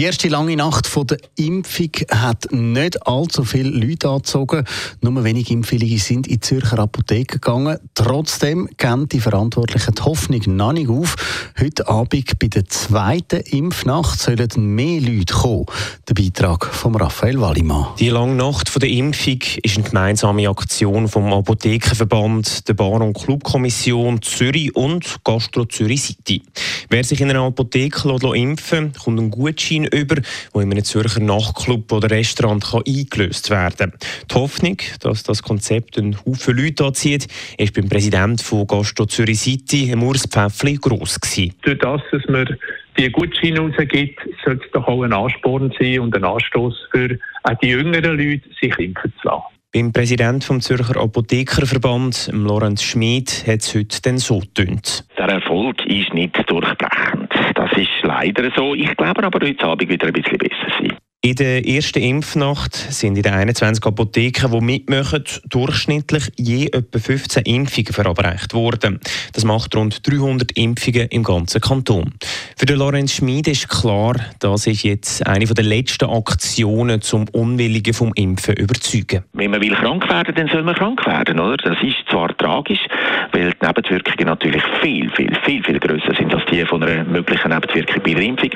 Die erste lange Nacht von der Impfung hat nicht allzu viele Leute angezogen. Nur wenige Impfwillige sind in Zürcher Apotheke gegangen. Trotzdem gehen die Verantwortlichen die Hoffnung noch nicht auf. Heute Abend bei der zweiten Impfnacht sollen mehr Leute kommen. Der Beitrag von Raphael Wallimann. Die lange Nacht von der Impfung ist eine gemeinsame Aktion vom Apothekenverband, der Bar- und Clubkommission Zürich und Gastro Zürich City. Wer sich in einer Apotheke impfen lässt, kommt ein Gutschein Gutschein über, der in einem Zürcher Nachtclub oder Restaurant kann eingelöst werden kann. Die Hoffnung, dass das Konzept einen Haufen Leute anzieht, ist beim Präsidenten von Gastro Zürich City, Urs Pfäffli, gross gewesen. Durch das, dass man die Gutscheine rausgibt, sollte es doch auch ein Ansporn sein und ein Anstoß für auch die jüngeren Leute, sich impfen zu lassen. Beim Präsidenten vom Zürcher Apothekerverband, Lorenz Schmid, hat es heute dann so getönt. Der Erfolg ist nicht durchbrechend. Das ist leider so. Ich glaube aber heute Abend wieder ein bisschen besser sein. In der ersten Impfnacht sind in den 21 Apotheken, die mitmachen, durchschnittlich je etwa 15 Impfungen verabreicht worden. Das macht rund 300 Impfungen im ganzen Kanton. Für den Lorenz Schmid ist klar, das ist jetzt eine der letzten Aktionen zum Unwilligen vom Impfen überzeugen. Wenn man will krank werden, dann soll man krank werden, oder? Das ist zwar tragisch, weil die Nebenwirkungen natürlich viel, viel, viel, viel größer sind als die von einer möglichen Nebenwirkung bei der Impfung.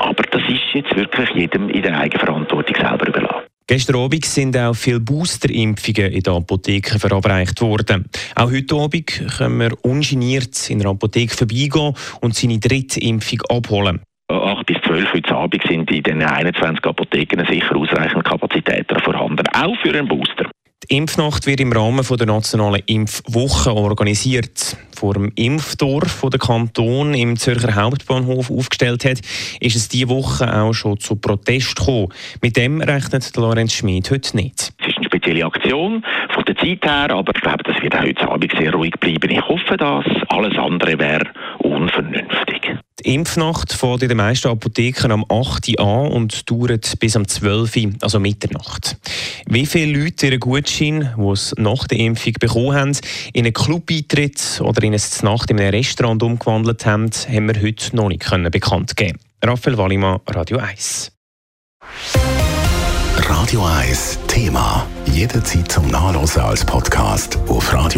Aber das ist jetzt wirklich jedem in der Eigenverantwortung selber überlassen. Gestern Abend sind auch viele Boosterimpfungen in den Apotheken verabreicht worden. Auch heute Abend können wir ungeniert in der Apotheke vorbeigehen und seine dritte Impfung abholen. 8 bis 12 heute Abend sind in den 21 Apotheken sicher ausreichend Kapazitäten vorhanden, auch für einen Booster. Die Impfnacht wird im Rahmen der nationalen Impfwoche organisiert. Vor dem Impfdorf, das der Kanton im Zürcher Hauptbahnhof aufgestellt hat, ist es diese Woche auch schon zu Protest gekommen. Mit dem rechnet Lorenz Schmid heute nicht. Es ist eine spezielle Aktion von der Zeit her, aber ich glaube, das wird heute Abend sehr ruhig bleiben. Ich hoffe das. Alles andere wäre unvernünftig. Die Impfnacht fährt in den meisten Apotheken am 8. Uhr an und dauert bis am 12. Uhr, also Mitternacht. Wie viele Leute ihren Gutschein, die es nach der Impfung bekommen haben, in einen Club-Eintritt oder in eine Nacht in einem Restaurant umgewandelt haben, haben wir heute noch nicht bekannt geben. Raphael Wallimann, Radio 1. Radio 1 Thema. Jederzeit zum Nachlesen als Podcast auf radio1.ch.